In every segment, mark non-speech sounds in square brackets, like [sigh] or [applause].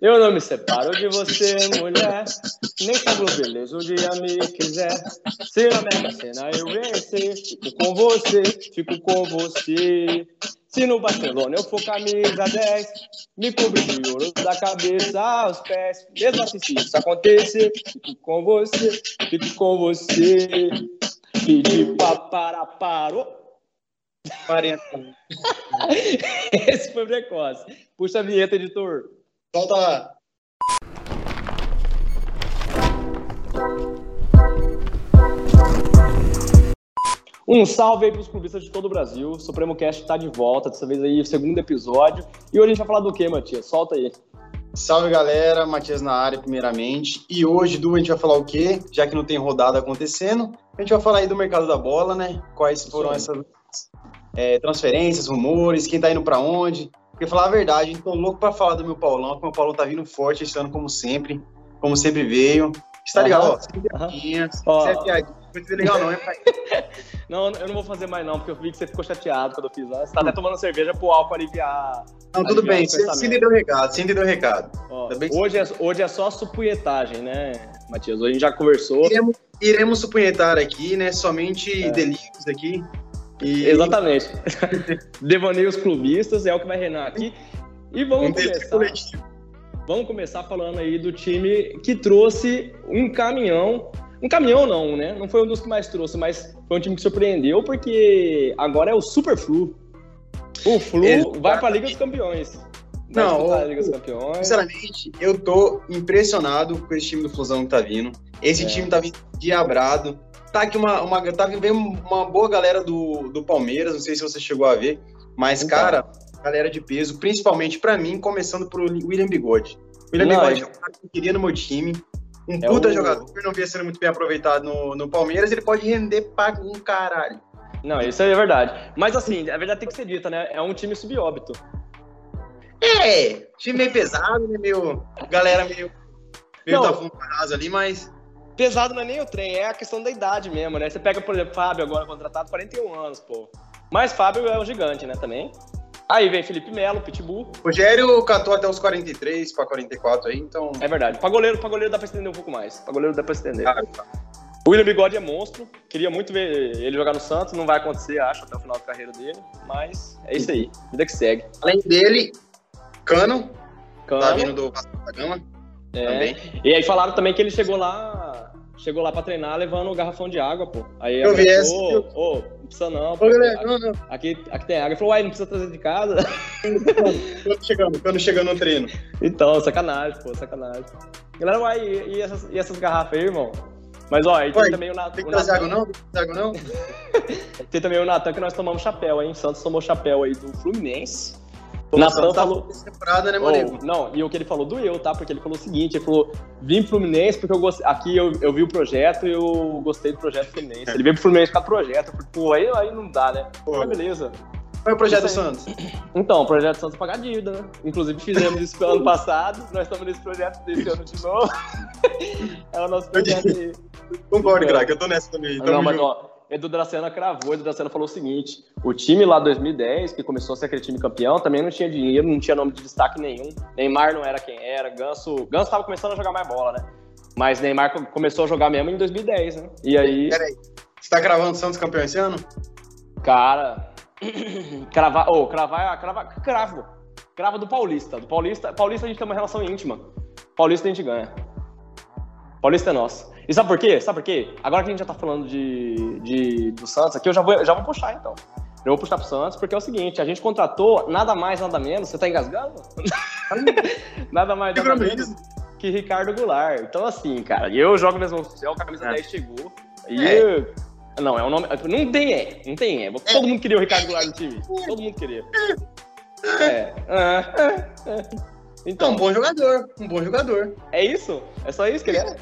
Eu não me separo de você, mulher. Nem cabelo beleza um dia me quiser. Se na mega cena eu vencer, fico com você, fico com você. Se no Barcelona eu for camisa 10, me cubro de ouro da cabeça aos pés. Mesmo assim, se isso acontecer, fico com você, fico com você. Pedi para, parou. 40. Esse foi precoce. Puxa a vinheta, editor. Solta lá. Um salve aí pros clubistas de todo o Brasil. O Supremo Cast tá de volta, dessa vez aí o segundo episódio. E hoje a gente vai falar do que, Matias? Solta aí. Salve galera, Matias na área primeiramente. E hoje, Du, a gente vai falar o quê? Já que não tem rodada acontecendo, a gente vai falar aí do mercado da bola, né? Quais foram essas é, transferências, rumores, quem tá indo pra onde. Porque falar a verdade, tô louco pra falar do meu Paulão, que o meu Paulão tá vindo forte esse ano, como sempre, como sempre veio. Está ligado? Ó, sem piadinha, sem piadinha. Legal, não, é [laughs] Não, eu não vou fazer mais não, porque eu vi que você ficou chateado quando eu fiz. Você tá até tomando cerveja pro álcool aliviar. Não, tudo aliviar bem, você entendeu o recado, você entendeu o recado. Ó, hoje, é, hoje é só supunhetagem, né, Matias? Hoje a gente já conversou. Iremos, iremos supunhetar aqui, né? Somente É. delírios aqui. E Exatamente. [laughs] Devaneios clubistas é o que vai reinar aqui. E vamos começar. Vamos começar falando aí do time que trouxe um caminhão. Um caminhão não, né? Não foi um dos que mais trouxe, mas foi um time que surpreendeu, porque agora é o Super Flu. O Flu Exatamente. vai para a Liga dos Campeões. Vai Não, o- Liga dos Campeões. Sinceramente, eu tô impressionado com esse time do Flusão que tá vindo. Esse É. time tá vindo diabrado. Tá aqui uma, uma, tá uma boa galera do, do Palmeiras, não sei se você chegou a ver, mas, Então. cara, galera de peso, principalmente pra mim, começando por William Bigode. William Não, Bigode é- é um cara que eu queria no meu time. Um É puta o- jogador, não via sendo muito bem aproveitado no, no Palmeiras, ele pode render pra um caralho. Não, isso aí é verdade. Mas assim, a verdade tem que ser dita, né? É um time subóbito. É, time meio pesado, né? Meio. Galera meio. Meio Não. fundo rasa ali, mas. Pesado não é nem o trem, é a questão da idade mesmo, né? Você pega, por exemplo, Fábio agora contratado, 41 anos, pô. Mas Fábio é um gigante, né, também. Aí vem Felipe Melo, Pitbull. Rogério catou até os 43 para 44 aí, então. É verdade. Pra goleiro, pra goleiro dá pra estender um pouco mais. Pra goleiro dá pra estender. Ah, O William Bigode é monstro. Queria muito ver ele jogar no Santos. Não vai acontecer, acho, até o final da carreira dele. Mas é isso aí. Vida que segue. Além dele, Cano, Cano, tá vindo do Vasco da Gama é. também. E aí falaram também que ele chegou lá. Chegou lá pra treinar levando um garrafão de água, pô. Aí Eu vi essa, ô, ô, não precisa não. Pô, Ô, galera, não, não. aqui, aqui tem água. Ele falou, uai, não precisa trazer de casa. [laughs] Cano chegando, Cano chegando no treino. então, sacanagem, pô, sacanagem. Galera, uai, e, e essas, e essas garrafas aí, irmão? Mas ó, aí tem também o, Nat, Tem que trazer Natan. água não? Tem que trazer água não? [laughs] Tem também o Natan que nós tomamos chapéu, hein? Santos tomou chapéu aí do Fluminense. Natan falou. temporada, né, Oh, não, e o que ele falou doeu, tá? Porque ele falou o seguinte: ele falou, vim pro Fluminense porque eu gostei. Aqui eu, eu vi o projeto e eu gostei do projeto Fluminense. Ele veio pro Fluminense do projeto. Pô, aí, aí não dá, né? Pô. Mas beleza. Qual é o projeto. Santos? Então, o projeto Santos é pagar dívida, né? Inclusive fizemos isso ano passado, nós estamos nesse projeto desse ano de novo. [laughs] é o nosso projeto aí. Concordo, craque, eu tô nessa também. Não, mas ó, Edu Dracena cravou, Edu Dracena falou o seguinte: o time lá 2010, que começou a ser aquele time campeão, também não tinha dinheiro, não tinha nome de destaque nenhum. Neymar não era quem era, Ganso. Ganso tava começando a jogar mais bola, né? Mas Neymar co- começou a jogar mesmo em 2010, né? E aí, Pera aí, você tá cravando o Santos campeão esse ano? cara. [clears throat] cravar. Ô, cravar, cravar. Cravo. Cravo do Paulista. Do Paulista. Paulista a gente tem uma relação íntima. Paulista a gente ganha. Paulista é nosso. E sabe por quê? Sabe por quê? Agora que a gente já tá falando de, de- do Santos aqui, eu já vou, eu já vou puxar então. Eu vou puxar pro Santos, porque é o seguinte, a gente contratou nada mais, nada menos. Você tá engasgando? [laughs] nada mais, nada menos que Ricardo Goulart. Então, assim, cara, eu jogo mesmo oficial, camisa É. 10 chegou. E. É. Não, é um nome. Não tem é. Não tem é. Todo mundo queria o Ricardo Goulart no time. Todo mundo queria. [laughs] É. Ah, ah, ah. É Então, um bom jogador, um bom jogador. é isso? É só isso que ele é?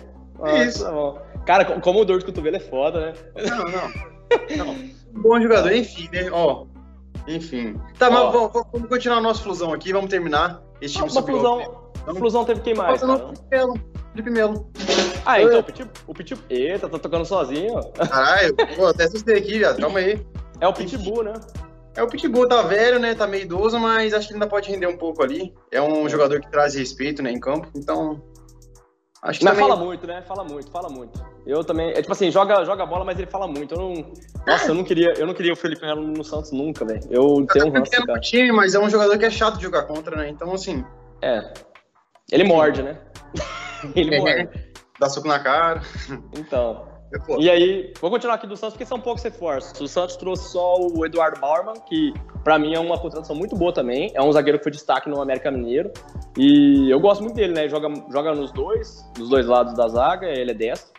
É isso. tá. Cara, co- como o dor de cotovelo é foda, né? Não, não. [laughs] não. Um bom jogador, enfim, né? Ó. Enfim. Tá, Ó. mas vamos, continuar a nossa fusão aqui, vamos terminar esse time Uma fusão. A fusão teve quem mais? Cara? Felipe Melo. Ah, então, o Pitbull. O Pitbull. Eita, tá tocando sozinho. ó. Caralho, pô, até assustei aqui, já. Calma aí. É o Pitbull, né? É, o Pitbull tá velho, né? Tá meio idoso, mas acho que ainda pode render um pouco ali. É um jogador que traz respeito, né, em campo. Então, Acho que mas também... fala muito, né? Fala muito, fala muito. Eu também. É tipo assim, joga, joga bola, mas ele fala muito. Eu não. Nossa, eu não queria, eu não queria o Felipe Melo no Santos nunca, velho. Eu tenho um ranço, cara. time, mas é um jogador que é chato de jogar contra, né? Então, assim. É. Ele morde, né? [laughs] ele morde. Dá soco na cara. Então. E aí, vou continuar aqui do Santos, porque são poucos reforços. O Santos trouxe só o Eduardo Bauerman, que para mim é uma contratação muito boa também. É um zagueiro que foi destaque no América Mineiro. E eu gosto muito dele, né? Joga, joga nos dois, nos dois lados da zaga, ele é destro.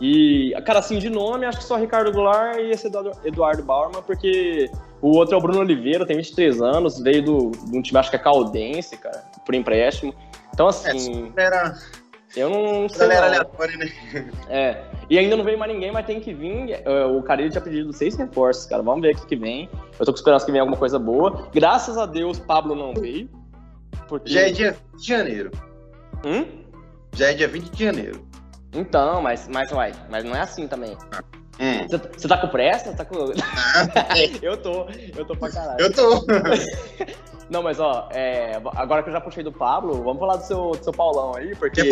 E, cara, assim, de nome, acho que só Ricardo Goulart e esse Eduardo Bauerman, porque o outro é o Bruno Oliveira, tem 23 anos, veio do, de um time, acho que é Caldense, cara, por empréstimo. Então, assim. É, era eu não sei. Galera aleatória, né? É. E ainda não veio mais ninguém, mas tem que vir. É, o Carilho tinha pedido seis reforços, cara. Vamos ver o que vem. Eu tô com esperança que venha alguma coisa boa. Graças a Deus, Pablo não veio. Porque... Já é dia 20 de janeiro. Hum? Já é dia 20 de janeiro. Então, mas, mas, vai, mas não é assim também. Hum. Você hum. tá com pressa? Tá com... [laughs] eu tô, eu tô pra caralho. Eu tô. [laughs] Não, mas ó, é, agora que eu já puxei do Pablo, vamos falar do seu, do seu Paulão aí, porque.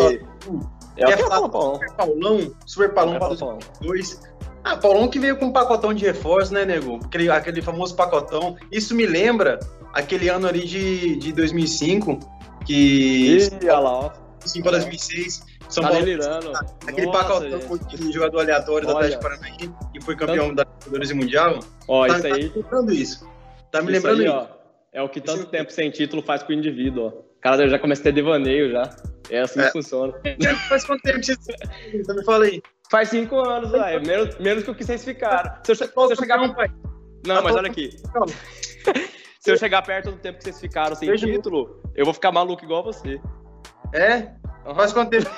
Quer falar, é, falar do Paulão? Super Paulão, Super Paulão para os dois. Ah, Paulão que veio com um pacotão de reforço, né, nego? Aquele, aquele famoso pacotão. Isso me lembra aquele ano ali de, de 2005, que. Ih, olha lá, ó. 2005 para 2006. São tá Paulo. Delirando. Aquele Nossa, pacotão de jogador aleatório Olha. do Atlético Paranaense, que foi campeão Tanto... da Libertadores e Mundial. Ó, tá, isso aí. Tá me lembrando isso. Tá me isso lembrando aí, isso. Ó. É o que tanto Esse... tempo sem título faz com o indivíduo, ó. O cara já começa a ter devaneio já. É assim é. que funciona. Faz quanto tempo que você me fala aí? Faz cinco anos, velho. Menos, menos que o que vocês ficaram. Se eu, se eu chegar. Não, pai. Não, mas olha aqui. [laughs] se eu chegar perto do tempo que vocês ficaram sem Veja título, eu vou ficar maluco igual você. É? Uhum. Faz quanto tempo?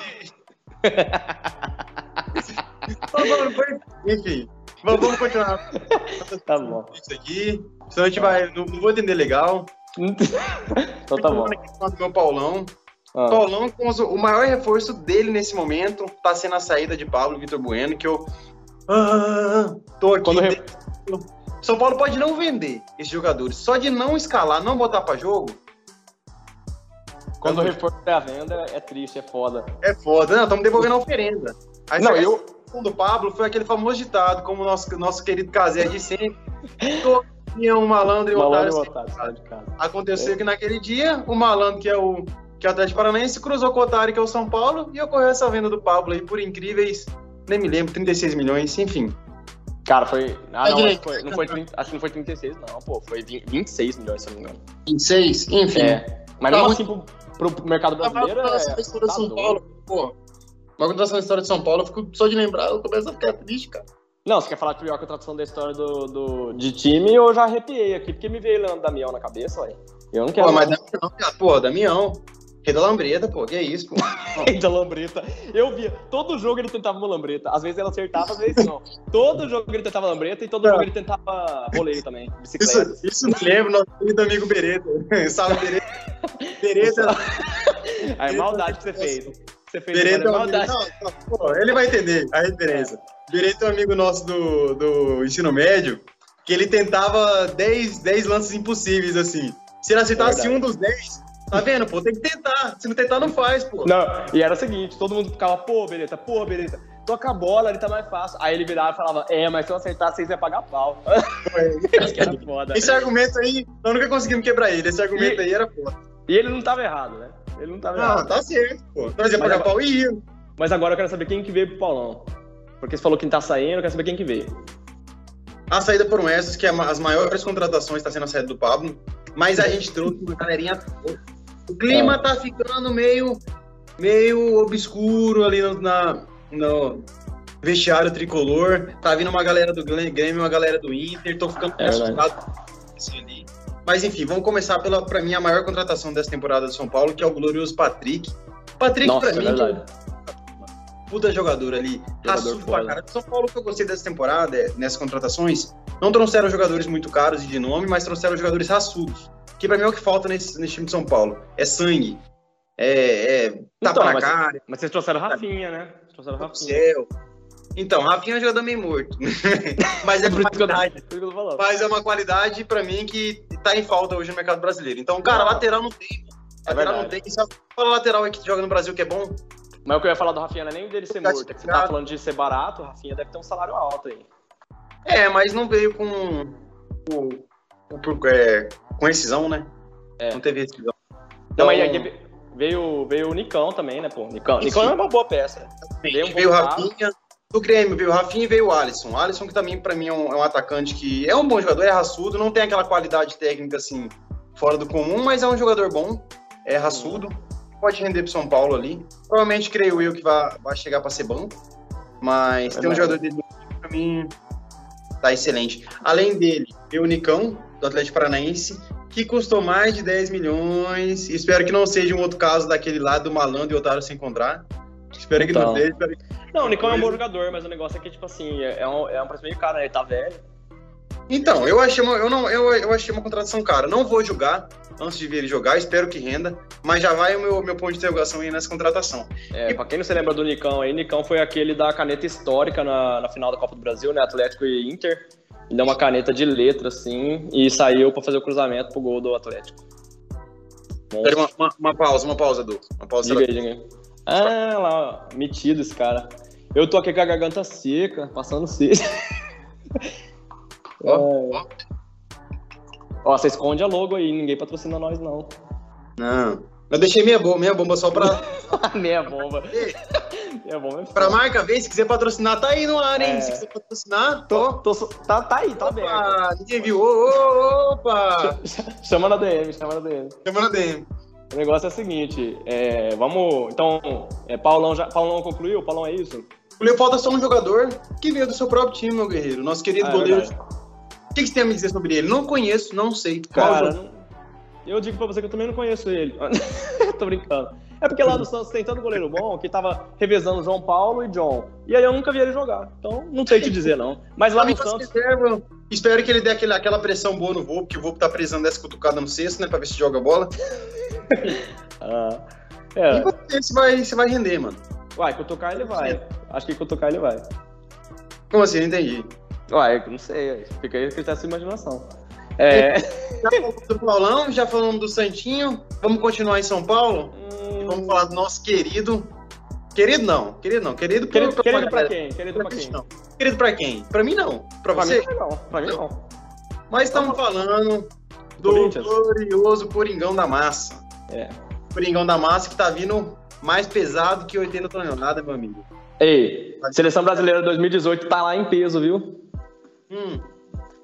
Enfim. Vamos, vamos continuar. tá bom. Isso aqui. Senão a gente vai. Não, não vou entender legal. então tá bom. Aqui meu Paulão. Ah. Paulão, com os, o maior reforço dele nesse momento tá sendo a saída de Pablo Vitor Bueno, que eu. Ah, tô aqui. Quando. São Paulo pode não vender esses jogadores. Só de não escalar, não botar pra jogo. Quando o reforço é a venda, é triste, é foda. É foda. Não, estamos devolvendo a oferenda. Aí não, eu do Pablo foi aquele famoso ditado, como o nosso, nosso querido Casé de sempre. tinha um malandro e um otário. otário Aconteceu é. que naquele dia, o malandro, que é o, que é o Atlético Paranaense, cruzou com o otário, que é o São Paulo, e ocorreu essa venda do Pablo aí por incríveis, nem me lembro, 36 milhões, enfim. Cara, foi. Ah, não, acho, foi, não foi 30, acho que não foi 36, não, pô. Foi 20, 26 milhões, se não me engano. 26? Enfim. É. Mas tá mesmo assim, pro, pro mercado brasileiro. É, tá São Paulo, pô. Uma contratação da história de São Paulo, eu fico só de lembrar, eu começo a ficar triste, cara. Não, você quer falar de pior contratação da história do, do, de time, eu já arrepiei aqui, porque me veio Leandro Damião na cabeça, olha. Eu não quero. Pô, mas Damião, cara, pô, Damião. Rei da lambreta, pô, que é isso, pô. [laughs] Rei da lambreta. Eu via, todo jogo ele tentava uma lambreta. Às vezes ela acertava, às vezes não. Todo jogo ele tentava lambreta e todo jogo ele tentava voleio também, bicicleta. Isso, isso me lembra nosso querido amigo Bereta. [laughs] Salve, Bereta. Bereta. A maldade que você fez. Você fez Bereta é um amigo, não, pô, ele vai entender a referência. É. Bereta é um amigo nosso do, do ensino médio, que ele tentava 10, 10 lances impossíveis, assim. Se ele acertasse é um dos 10, tá vendo, pô? Tem que tentar. Se não tentar, não faz, pô. Não, e era o seguinte, todo mundo ficava, pô, Bereta, pô, Bereta, toca a bola, ele tá mais fácil. Aí ele virava e falava, é, mas se eu acertar, vocês vão pagar pau. É. [laughs] foda. Esse argumento aí, nós nunca conseguimos quebrar ele. Esse argumento e, aí era foda. E ele não tava errado, né? Ele não tava Não, tá certo, pô. Nós ia pagar pau e ia. Mas agora eu quero saber quem que veio pro Paulão. Porque você falou quem tá saindo, eu quero saber quem que veio. A saída foram essas, que é as maiores contratações está sendo a saída do Pablo. Mas a gente trouxe uma galerinha. O clima tá ficando meio, meio obscuro ali no, na, no vestiário tricolor. Tá vindo uma galera do Grêmio, uma galera do Inter. Tô ficando é assustado. Ali. Mas enfim, vamos começar pela, pra mim, a maior contratação dessa temporada do São Paulo, que é o glorioso Patrick. Patrick, Nossa, pra é mim, é puta jogador ali, raçudo pra caralho. São Paulo que eu gostei dessa temporada, é, nessas contratações, não trouxeram jogadores muito caros e de nome, mas trouxeram jogadores raçudos. Que pra mim é o que falta nesse, nesse time de São Paulo. É sangue. É, é tapa então, na mas, cara. Mas vocês trouxeram Rafinha, né? Vocês trouxeram Rafinha. Céu. Então, Rafinha é um jogador meio morto. [laughs] mas é [laughs] tô- qualidade. Mas é uma qualidade pra mim que tá em falta hoje no mercado brasileiro. Então, cara, Não. lateral não tem. É Lateral não verdade. tem. Só fala lateral aí que joga no Brasil que é bom. Mas o que eu ia falar do Rafinha não é nem dele ser morto, é que você tá falando de ser barato, o Rafinha deve ter um salário alto aí. É, mas não veio com. com, com, é, com rescisão, né? É. Não teve rescisão. Não, mas Então, aí veio, veio o Nicão também, né, pô? Nicão. Nicão é uma boa peça. veio um veio o Rafinha. Do Grêmio veio o Rafinha e veio o Alisson. O Alisson, que também, pra mim, é um, é um atacante que é um bom jogador, é raçudo, não tem aquela qualidade técnica assim, fora do comum, mas é um jogador bom, é raçudo, pode render pro São Paulo ali. Provavelmente, creio eu, que vai, vai chegar pra ser banco, mas tem um jogador dele pra mim, tá excelente. Além dele, veio o Nicão, do Atlético Paranaense, que custou mais de 10 milhões. Espero que não seja um outro caso daquele lá do malandro e otário se encontrar. Espero que não Então. seja. Não, o Nicão é um bom jogador, mas o negócio é que, tipo assim, é é um, é um preço meio caro, né? Ele tá velho. Então, eu achei uma, eu não, eu, eu achei uma contratação cara. Não vou julgar antes de ver ele jogar, espero que renda, mas já vai o meu, meu ponto de interrogação aí nessa contratação. É, E- pra quem não se lembra do Nicão aí, Nicão foi aquele da caneta histórica na, na final da Copa do Brasil, né? Atlético e Inter. Ele deu uma caneta de letra, assim, e saiu pra fazer o cruzamento pro gol do Atlético. Espera uma, uma, uma pausa, uma pausa, Du. Uma pausa. Diga aí, diga. Ah, lá, metido esse cara. Eu tô aqui com a garganta seca, passando sede. [laughs] Ó, É. ó. Ó, você esconde a logo aí, ninguém patrocina nós, não. Não. Eu deixei minha bomba, minha bomba só pra, [laughs] Meia bomba. [laughs] Meia bomba é pra marca ver. Se quiser patrocinar, tá aí no ar, hein? É. Se quiser patrocinar, Tô, tô. tô, tá, tá aí, tá aberto. Opa, ninguém viu. Ô, ô, opa! [laughs] Chama na DM, chama na DM. Chamando a DM. O negócio é o seguinte, é, vamos. Então, é, Paulão já. Paulão concluiu? Paulão é isso? O falta só um jogador que veio do seu próprio time, meu guerreiro. Nosso querido Ah, é goleiro. verdade. O que, que você tem a me dizer sobre ele? Não conheço, não sei. Cara, não- eu digo pra você que eu também não conheço ele. [laughs] Tô brincando. É porque lá do Santos tem tanto goleiro bom que tava revezando João Paulo e John. E aí eu nunca vi ele jogar. Então não sei que dizer, não. Mas lá [laughs] no Santos. reserva. Espero que ele dê aquele, aquela pressão boa no Volpe, que o Volpe tá precisando dessa cutucada no cesto, né? Pra ver se joga a bola. [laughs] Ah, E é, vamos ver se vai, se vai render, mano. vai, cutucar ele vai. Acho que cutucar ele vai. Como assim? Não entendi. Uai, não sei. Fica aí que tá sua imaginação. É. [laughs] Já falamos do Paulão, já falamos do Santinho. Vamos continuar em São Paulo? E vamos falar do nosso querido. Querido não, querido não. Querido, pro- Querido, querido pra galera. quem? Querido pra Pra quem? não. Querido pra quem? Pra mim não. Pra, Pra você? mim não. Pra mim não. Mas estamos falando do glorioso Coringão da Massa. É. Coringão da Massa que tá vindo mais pesado que 80 toneladas, meu amigo. Ei, Seleção Brasileira 2018 tá lá em peso, viu? Hum,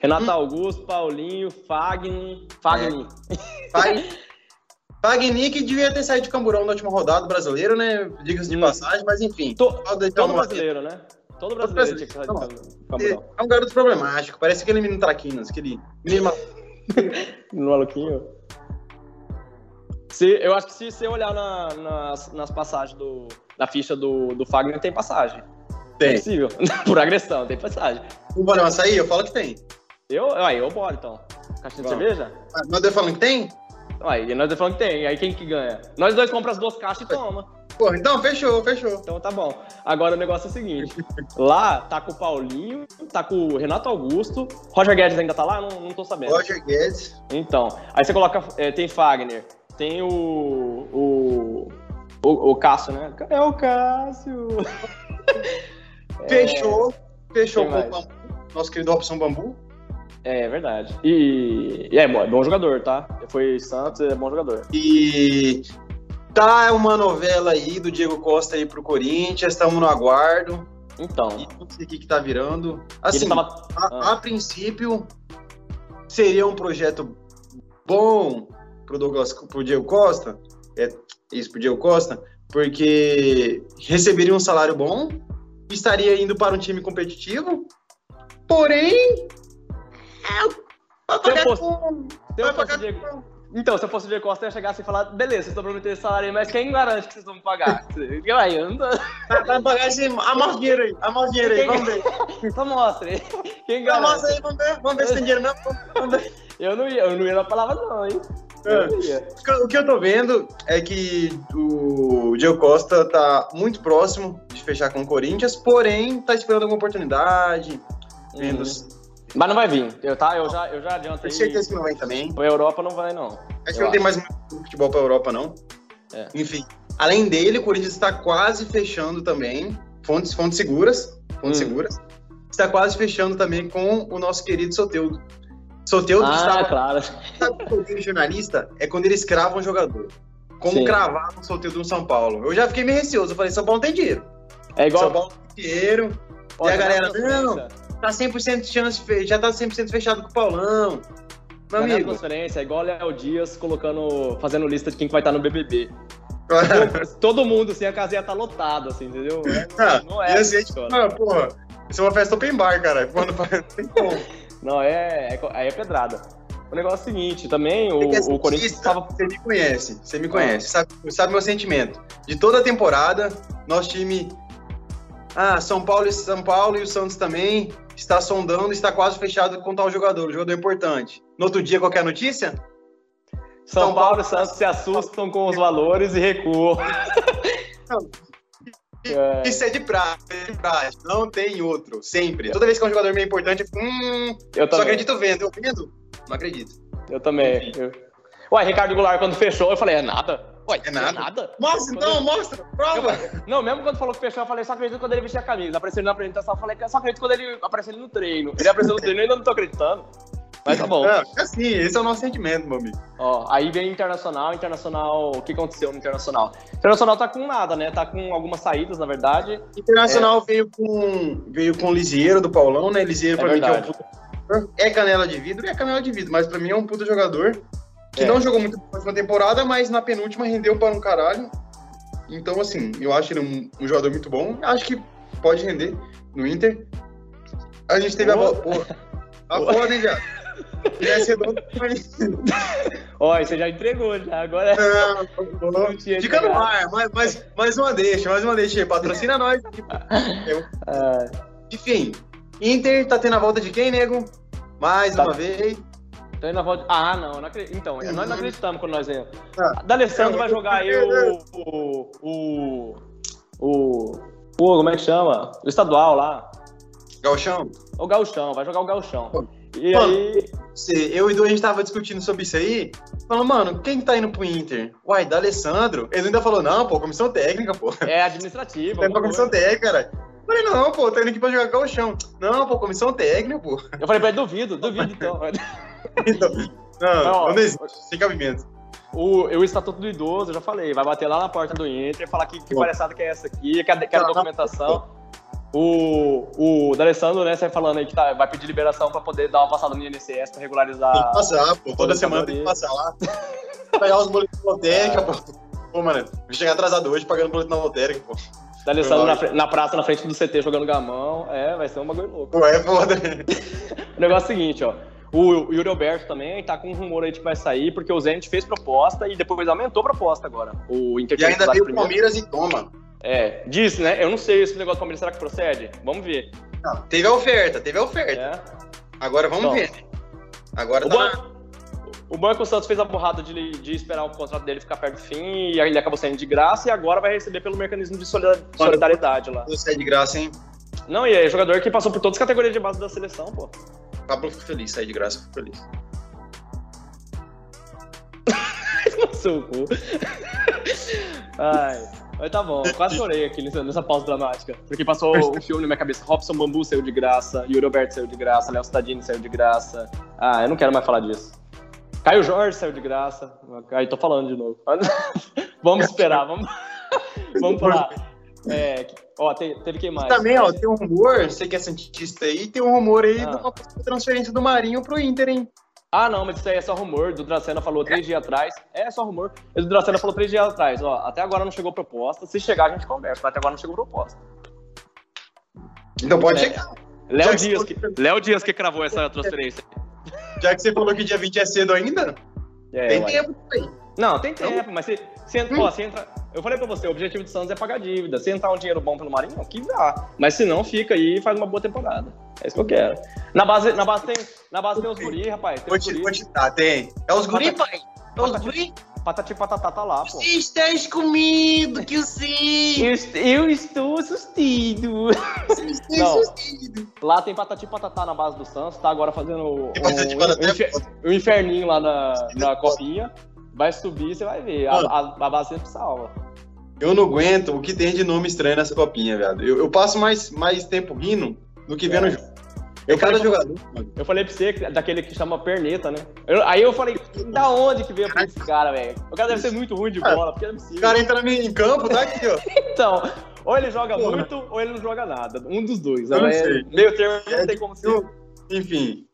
Renato Hum. Augusto, Paulinho, Fagner. Fagner. Vai. Fagner que devia ter saído de camburão na última rodada brasileiro, né? Diga-se de Hum. passagem, mas enfim. To- todo brasileiro, né? Todo brasileiro tinha que sair brasileiro. de camburão. É um garoto problemático, parece aquele menino traquinas, aquele menino [laughs] No maluquinho. Se, eu acho que se você olhar na- nas, nas passagens do, da ficha do, do Fagner, tem passagem. É tem. possível. [laughs] Por agressão, tem passagem. O Bolão Açaí, eu falo que tem. Eu, aí, eu bora então. Caixinha de cerveja? Ah, Mas eu falando que tem? Aí, nós falando que tem. Aí quem que ganha? Nós dois compramos as duas caixas e toma. Porra, então fechou, fechou. Então tá bom. Agora o negócio é o seguinte: lá tá com o Paulinho, tá com o Renato Augusto. Roger Guedes ainda tá lá? Não, não tô sabendo. Roger Guedes. Então, aí você coloca. é, tem Fagner, tem o. O, o, o Cássio, né? É o Cássio. [laughs] Fechou. Fechou Quem com o? Bambu, nosso querido Robson Bambu. É, verdade. E, e é bom, é bom jogador, tá? Foi Santos, é bom jogador. E tá uma novela aí do Diego Costa aí pro Corinthians, estamos no aguardo. Então, E não sei o que, que tá virando. Assim, tava. a, ah. a princípio, seria um projeto bom pro Douglas, pro Diego Costa. É isso pro Diego Costa, porque receberia um salário bom, estaria indo para um time competitivo, porém. É, Se eu fosse- com- Se eu vai fosse pagar Diego- com- Então, se eu fosse o Diego Costa, eu ia chegar assim e falar: beleza, vocês estão prometendo esse salário aí, mas quem garante que vocês vão me pagar? Vai, anda. Vai pagar esse. Amostra o dinheiro aí, amostra o dinheiro aí, Quem- vamos ver. Só [laughs] mostre. Quem Amostra garante? aí, vamos ver. Vamos ver se tem dinheiro mesmo. Vamos ver. [laughs] Eu não ia, eu não ia na palavra, não, hein? Ia. O que eu- tô vendo é que o Diego Costa tá muito próximo de fechar com o Corinthians, porém tá esperando alguma oportunidade. Vendo. Uhum. Mas não vai vir. Eu, tá, eu, já, eu já adianto Tenho certeza que não vem também. Pra Europa não vai, não. Acho que não tem acho. mais muito futebol pra Europa, não. É. Enfim. Além dele, o Corinthians está quase fechando também. Fontes, fontes seguras. Fontes Hum. seguras. Está quase fechando também com o nosso querido Soteudo. Soteudo que Ah, estava. claro. Sabe o que eu jornalista? É quando eles cravam um jogador. Como Sim. cravavam o Soteudo no São Paulo. Eu já fiquei meio receoso. Eu falei, São Paulo tem dinheiro. É igual. São Paulo tem dinheiro. Ó, e a galera, não, tá 100% de chance, já tá 100% fechado com o Paulão. Meu na amigo. transferência, é igual o Léo Dias colocando, fazendo lista de quem que vai estar no BBB. [laughs] Todo mundo, assim, a casinha tá lotada, assim, entendeu? Ah, Não é ia assim ah, porra, isso é uma festa open bar, cara. Quando não [laughs] tem como. Não, é, é, aí é pedrada. O negócio é o seguinte, também, o, é o Corinthians cientista, tava... Você me conhece, você me conhece, sabe, sabe meu sentimento. De toda a temporada, nosso time. Ah, São Paulo e São Paulo e o Santos também está sondando, está quase fechado com tal jogador, um jogador importante. No outro dia, qualquer notícia? São São Paulo Paulo- e Santos se [laughs] assustam com os valores e recuam. É, Isso é de praxe, é de não tem outro, sempre. Toda vez que é um jogador meio importante, eu fico, hum, eu só acredito vendo, eu vendo? Não acredito. Eu também. Eu... Ué, Ricardo Goulart, quando fechou, eu falei, é nada? Ué, É nada? nada? Mostra então, mostra, prova. Não, mesmo quando falou que fechou, eu falei, só acredito quando ele vestir a camisa. Apareceu na apresentação, eu falei, só acredito quando ele apareceu no treino. Ele apareceu no treino eu ainda não tô acreditando. Mas tá bom. É, assim, esse é o nosso sentimento, meu amigo. Ó, aí vem Internacional, Internacional, o que aconteceu no Internacional? Internacional tá com nada, né? Tá com algumas saídas, na verdade. Internacional veio com veio com o Lisieiro do Paulão, né? Lisieiro É pra mim que é um verdade. puta. É canela de vidro, é canela de vidro, mas pra mim é um puta jogador que É. não jogou muito na última temporada, mas na penúltima rendeu para um caralho. Então, assim, eu acho ele um, um jogador muito bom. Acho que pode render no Inter. A gente teve Boa. a bola. A foda, hein, [laughs] já. Se tivesse redondo, aí você já entregou já, agora [laughs] Não, não tinha Fica no ar, mais, mais, mais uma deixa, mais uma deixa aí. Patrocina [laughs] nós. Ah, Enfim, Inter tá tendo a volta de quem, nego? Mais Tá. uma vez. indo na volta. Ah, não, eu não acredito. Então, nós não acreditamos quando nós vemos. Ah. D'Alessandro vai jogar aí o. O. O. O. Pô, como é que chama? O estadual lá. Galchão, O Gauchão, vai jogar o Gauchão. E Mano. aí. eu e o Edu, a gente tava discutindo sobre isso aí. Falando, mano, quem tá indo pro Inter? Uai, D'Alessandro. Ele ainda falou, não, pô, comissão técnica, pô. É administrativo. [laughs] É pra comissão técnica, cara. Falei, não, pô, tá indo aqui pra jogar Galchão. Não, pô, comissão técnica, pô. Eu falei pra ele, duvido, duvido então. [laughs] Então, não, Ó, não existe, sem cabimento. O, o Estatuto do Idoso, eu já falei, vai bater lá na porta do Inter, falar que, que palhaçada que é essa aqui, quero, quero Tá. documentação. O, o D'Alessandro, né, sai falando aí que tá, vai pedir liberação pra poder dar uma passada no INSS pra regularizar. Tem que passar, pô. Toda semana tem que passar lá. Pegar os boletos [laughs] da lotérica, pô. Pô, mano, vou chegar atrasado hoje pagando boleto na lotérica, pô. D'Alessandro na, na praça, na frente do CT, jogando gamão. É, vai ser um bagulho louco. Pô, é foda. [laughs] O negócio é o seguinte, ó. O, Yuri Alberto também tá com um rumor aí de que vai sair, porque o Zenit fez proposta e depois aumentou a proposta agora. O Inter E ainda veio o. Palmeiras e toma. É, disse, né? Eu não sei esse negócio do Palmeiras, será que procede? Vamos ver. Não, teve a oferta, teve a oferta. É. Agora vamos Então. ver. Agora O tá bom, o bom é que o Santos fez a borrada de, de esperar o contrato dele ficar perto do fim e ele acabou saindo de graça e agora vai receber pelo mecanismo de solida- solidariedade lá. na sai de graça, hein? Não, e é jogador que passou por todas as categorias de base da seleção, pô. Pablo ficou feliz, sai de graça, ficou feliz. [laughs] No seu cu. Ai. Mas tá bom, eu quase chorei aqui nessa, nessa pausa dramática. Porque passou o filme na minha cabeça. Robson Bambu saiu de graça, Yuri Alberto saiu de graça, Léo Stadini saiu de graça. Ah, eu não quero mais falar disso. Caio Jorge saiu de graça. Aí tô falando de novo. [laughs] vamos esperar, vamos, [laughs] vamos falar. É, ó, te- teve quem mais? Também, ó, tem um rumor, você que é cientista aí, tem um rumor aí Ah. de uma transferência do Marinho pro Inter, hein? Ah, não, mas isso aí é só rumor. Do Dracena falou três dias atrás. É só rumor. O Dracena falou três dias atrás. Ó, até agora não chegou proposta. Se chegar, a gente conversa. Mas até agora não chegou proposta. Então pode É. chegar. Léo Dias, que, Léo Dias que cravou essa transferência. Já que você falou que dia 20 é cedo ainda, É, tem uai. tempo aí. Não, tem tempo, mas se, se, entra- Hum. ó, se entra. Eu falei pra você, o objetivo do Santos é pagar dívida. Se entrar um dinheiro bom pelo Marinho, que dá. Mas se não, fica aí e faz uma boa temporada. É isso que eu quero. Na base, na base, tem, na base tem os guri, rapaz. Tem Vou os te, guri. vou te dar, tem. É os guri, pai. É os guri. Patati Patatá tá lá, pô. Estás comido, que eu sei! Eu, eu estou sustido. Não. Lá tem Patati Patatá na base do Santos, tá agora fazendo o, Tem Patati o, Patatá, o infer- o inferninho lá na, na copinha. Vai subir, você vai ver. A, a, a base sempre salva. Eu não aguento o que tem de nome estranho nessa copinha, viado. Eu, eu passo mais, mais tempo rindo do que vendo É. o jogo. Eu cada falei- jogador, mano. Eu falei pra você, que- daquele que chama perneta, né? Eu- aí eu falei, da onde que veio esse cara, velho? O cara deve ser muito ruim de bola, porque não é O possível. cara entra em campo, tá aqui, ó. [laughs] Então, ou ele joga Porra. muito, ou ele não joga nada. Um dos dois. Eu não É, sei. Meio termo, não tem como ser. Enfim,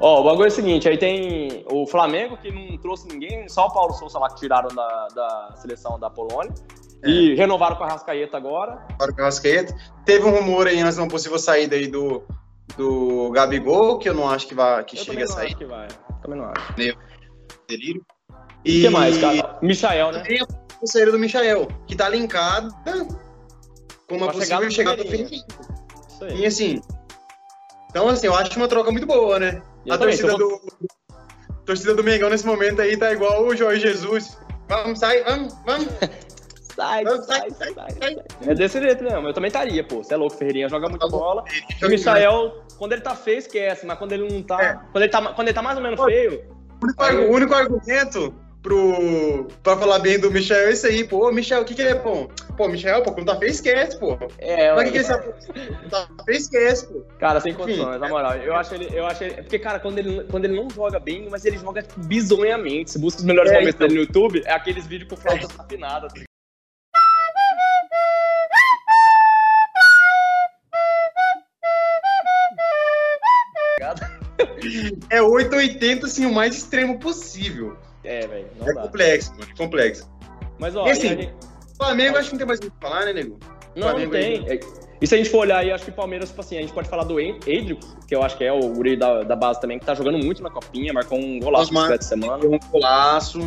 Ó, o bagulho é o seguinte, aí tem o Flamengo, que não trouxe ninguém, só o Paulo Souza lá que tiraram da, da seleção da Polônia. É. E renovaram com a Rascaeta agora. para o Carrasqueta. Teve um rumor aí antes de uma possível saída aí do, do Gabigol, que eu não acho que, vai, que Eu chegue a sair. acho que vai. Também não acho. Delírio. O E que mais, cara? Michael, né? Tem a saída do Michael, que tá linkada com uma Pra possível chegada do. Isso E assim, então assim, eu acho uma troca muito boa, né? Eu a também, torcida então do a torcida do Mengão nesse momento aí tá igual o Jorge Jesus. Vamos, sai, vamos, vamos. [laughs] Sai, Vamos, sai, sai, sai, sai. É desse jeito mesmo. Eu também estaria, pô. Você é louco, Ferreirinha joga muito Tá bola. E o Michael, quando ele tá feio, esquece. Mas quando ele não tá. É. Quando, ele tá quando ele tá mais ou menos feio. O único, argu- o único argumento pro, pra falar bem do Michel é esse aí, pô. Michel, o que que ele é bom? Pô, Michel, pô, quando tá feio, esquece, pô. É, Mas o que que ele sabe? Tá feio, esquece, pô. Cara, sem condições, na moral. Eu acho ele. Eu acho ele. Porque, cara, quando ele, quando ele não joga bem, mas ele joga tipo, bizonhamente. Se busca os melhores É, momentos então. dele no YouTube, é aqueles vídeos com flauta afinada. tá É 880, assim, o mais extremo possível. É, velho. Não É dá. complexo, mano, é complexo. Mas, ó, E assim, gente- Flamengo, acho que não tem mais o que falar, né, nego? Não, não Flamengo tem. É, E se a gente for olhar aí, acho que o Palmeiras, tipo assim, a gente pode falar do Edric, que eu acho que é o guri da, da base também, que tá jogando muito na copinha, marcou um golaço Osmar. de semana. Um golaço.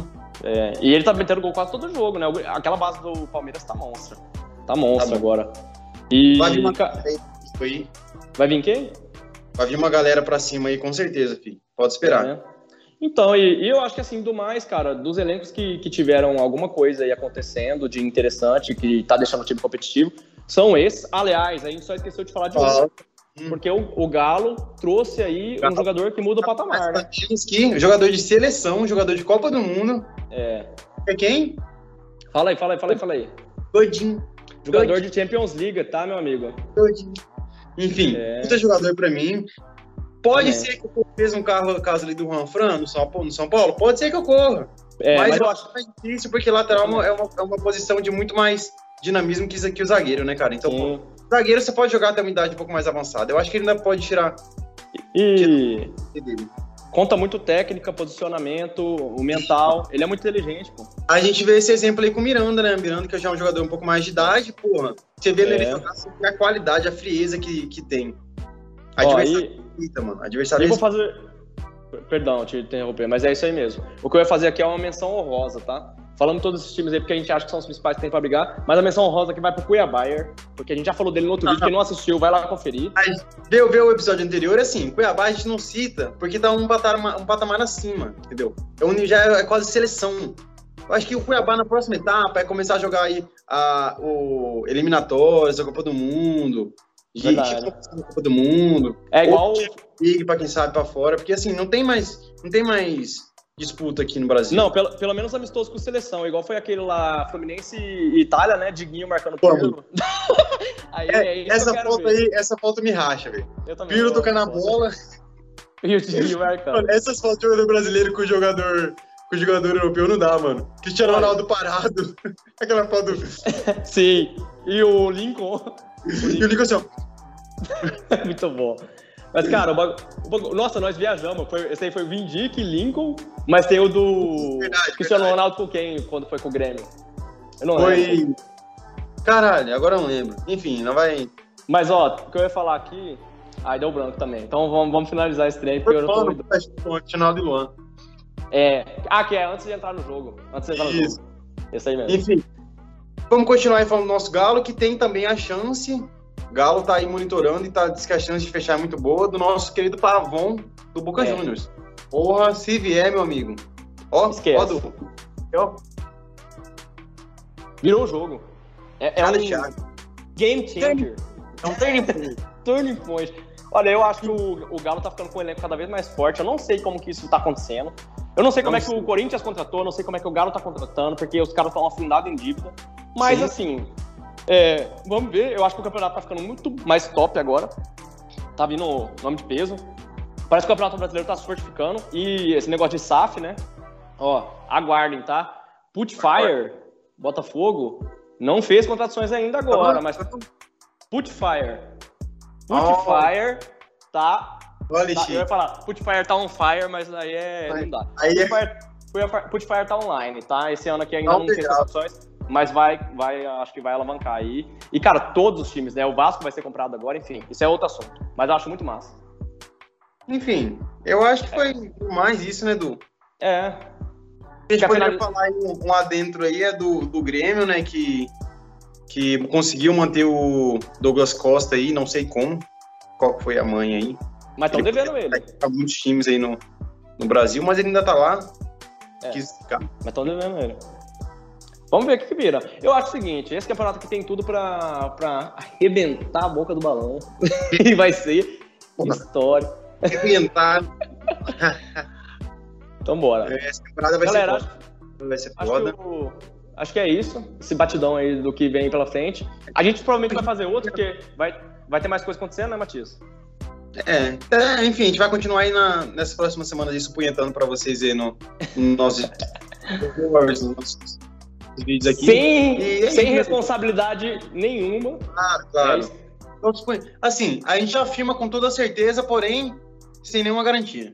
É, e ele tá metendo gol quase todo jogo, né? Aquela base do Palmeiras tá monstra. Tá monstro Tá bom. agora. E. Vai vir uma- aí. Vai vir quem? Vai vir uma galera pra cima aí, com certeza, filho. Pode esperar. É. Então, e, e eu acho que assim, do mais, cara, dos elencos que, que tiveram alguma coisa aí acontecendo de interessante, que tá deixando o time competitivo, são esses. Aliás, a gente só esqueceu de falar de Ó, um, porque o, o Galo trouxe aí um jogador que muda o patamar, né? Stanislavski, jogador de seleção, jogador de Copa do Mundo. É. É quem? Fala aí, fala aí, fala aí, fala aí. Godinho. Jogador de Champions League, tá, meu amigo? Godinho. Enfim, É. puta jogador pra mim. Pode Também. ser que eu fez um carro caso ali do Juan Fran no São Paulo, no São Paulo? Pode ser que ocorra. É, mas, mas, eu acho mais difícil porque lateral é uma, é uma, é uma posição de muito mais dinamismo que, que o zagueiro, né, cara? Então, pô, zagueiro você pode jogar até uma idade um pouco mais avançada. Eu acho que ele ainda pode tirar E conta muito técnica, posicionamento, o mental. Ele é muito inteligente, pô. A gente vê esse exemplo aí com o Miranda, né? Miranda, que já é um jogador um pouco mais de idade, porra. Você vê É. ele jogar, vê a qualidade, a frieza que, que tem. Ó, Adversário e- respeita, mano. Adversário Eu vou fazer. Perdão te interromper, mas é isso aí mesmo. O que eu ia fazer aqui é uma menção honrosa, tá? Falando todos esses times aí, porque a gente acha que são os principais que tem pra brigar, mas a menção honrosa aqui vai pro Cuiabá, porque a gente já falou dele no outro vídeo, quem não assistiu, vai lá conferir. Vê, vê o episódio anterior, assim, Cuiabá a gente não cita, porque tá um patamar, um patamar acima, entendeu? É um, já é quase seleção. Eu acho que o Cuiabá na próxima etapa é começar a jogar aí a, o eliminatórios, a Copa do Mundo, Verdade. a Copa do Mundo, É igual. Liga pra quem sabe pra fora, porque assim, não tem mais, não tem mais disputa aqui no Brasil. Não, pelo, pelo menos amistoso com seleção, igual foi aquele lá, Fluminense e Itália, né? Diguinho marcando Pirlo. [laughs] aí, É, eu essa ver. aí, essa foto me racha, velho. Piro tocando a bola. [laughs] E o Diguinho marcando. Mano, essas fotos de jogador brasileiro com o jogador, com o jogador europeu não dá, mano. Cristiano. Ronaldo parado. [laughs] Aquela foto. Sim. E o Lincoln. [laughs] E o Nico assim, ó. [laughs] Muito bom. Mas, cara, o bagu... o bagu- nossa, nós viajamos. Foi... Esse aí foi o Vin Dick, Lincoln, mas tem o do Verdade, Cristiano verdade. Ronaldo com quem quando foi com o Grêmio? Eu não lembro. Foi. Caralho, agora eu não lembro. Enfim, não vai. Mas, ó, o que eu ia falar aqui. Ai, deu branco também. Então vamos, vamos finalizar esse trem, porque eu Foi não tô. falando com o Cristiano de Luan. É. Ah, que é antes de entrar no jogo. Antes de entrar no Isso. jogo. Esse aí mesmo. Enfim. Vamos continuar aí falando do nosso Galo, que tem também a chance. Galo tá aí monitorando e tá, diz que a chance de fechar é muito boa, do nosso querido Pavon do Boca É. Juniors. Porra, se vier, meu amigo. Ó, Esquece. ó. Ó, Virou o jogo. É, é um game changer. É um turning point. [laughs] Turning point. Olha, eu acho que o, o Galo tá ficando com um elenco cada vez mais forte. Eu não sei como que isso tá acontecendo. Eu não sei como Não é que sei. o Corinthians contratou, eu não sei como é que o Galo tá contratando, porque os caras estão afundados em dívida. Mas Sim. assim, é, vamos ver. Eu acho que o campeonato tá ficando muito mais top agora. Tá vindo nome de peso. Parece que o Campeonato Brasileiro tá se fortificando. E esse negócio de SAF, né? Ó, aguardem, tá? Putfire, Botafogo, não fez contratações ainda agora, mas Putfire. Putfire tá. Olha, tá eu ia falar, Putfire tá on fire, mas aí é. Aí- Não dá. aí é- Putfire, Putfire tá online, tá? Esse ano aqui ainda Tá não tem contratações, mas vai, vai, acho que vai alavancar aí. E, cara, todos os times, né? O Vasco vai ser comprado agora, enfim, isso é outro assunto. Mas eu acho muito massa. Enfim, eu acho que foi mais isso, né, Du? É. A gente poderia finali- falar aí um, um adentro aí é do, do Grêmio, né, que, que conseguiu manter o Douglas Costa aí, não sei como, qual foi a mãe aí. Mas estão devendo ele. Tá muitos times aí no, no Brasil, mas ele ainda tá lá. É. Quis ficar. Mas estão devendo ele. Vamos ver o que, que vira. Eu acho o seguinte, esse campeonato aqui tem tudo pra, pra arrebentar a boca do balão. [laughs] e vai ser história. Arrebentar. [laughs] Então bora. Essa temporada vai Galera, ser foda. Vai ser Acho que, o- acho que é isso. Esse batidão aí do que vem pela frente. A gente provavelmente vai fazer outro, porque vai, vai ter mais coisa acontecendo, né, Matias? É, é, enfim, a gente vai continuar aí na, nessas próximas semanas aí supunhetando pra vocês aí no, no nossos, [laughs] nossos vídeos aqui. Sem, E- sem responsabilidade nenhuma. Ah, É claro. isso. Então, supõe- Assim, a gente afirma com toda certeza, porém, sem nenhuma garantia.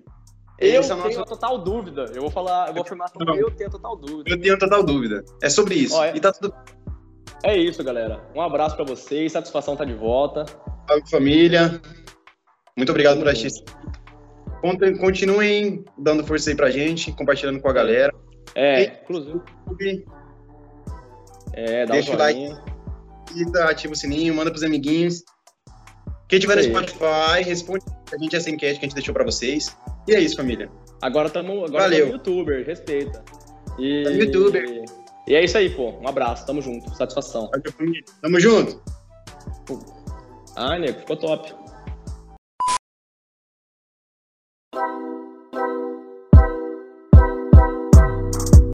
Eu Esse é tenho nosso. total dúvida. Eu vou falar, eu vou afirmar como Não. eu tenho total dúvida. Eu tenho total dúvida. É sobre isso. Ó, é- E tá tudo É isso, galera. Um abraço pra vocês. Satisfação tá de volta. Salve, família. Muito obrigado por assistir. Continuem dando força aí pra gente, compartilhando com a galera. É, E- inclusive. É, dá Deixa um o like. ativa o sininho, manda pros amiguinhos. Quem tiver no. Spotify, responde a gente essa enquete que a gente deixou pra vocês. E é isso, família. Agora estamos agora Valeu. tamo youtuber, respeita. E... Tamo youtuber. E é isso aí, pô. Um abraço, tamo junto. Satisfação. Tamo junto. Ah, nego, ficou top.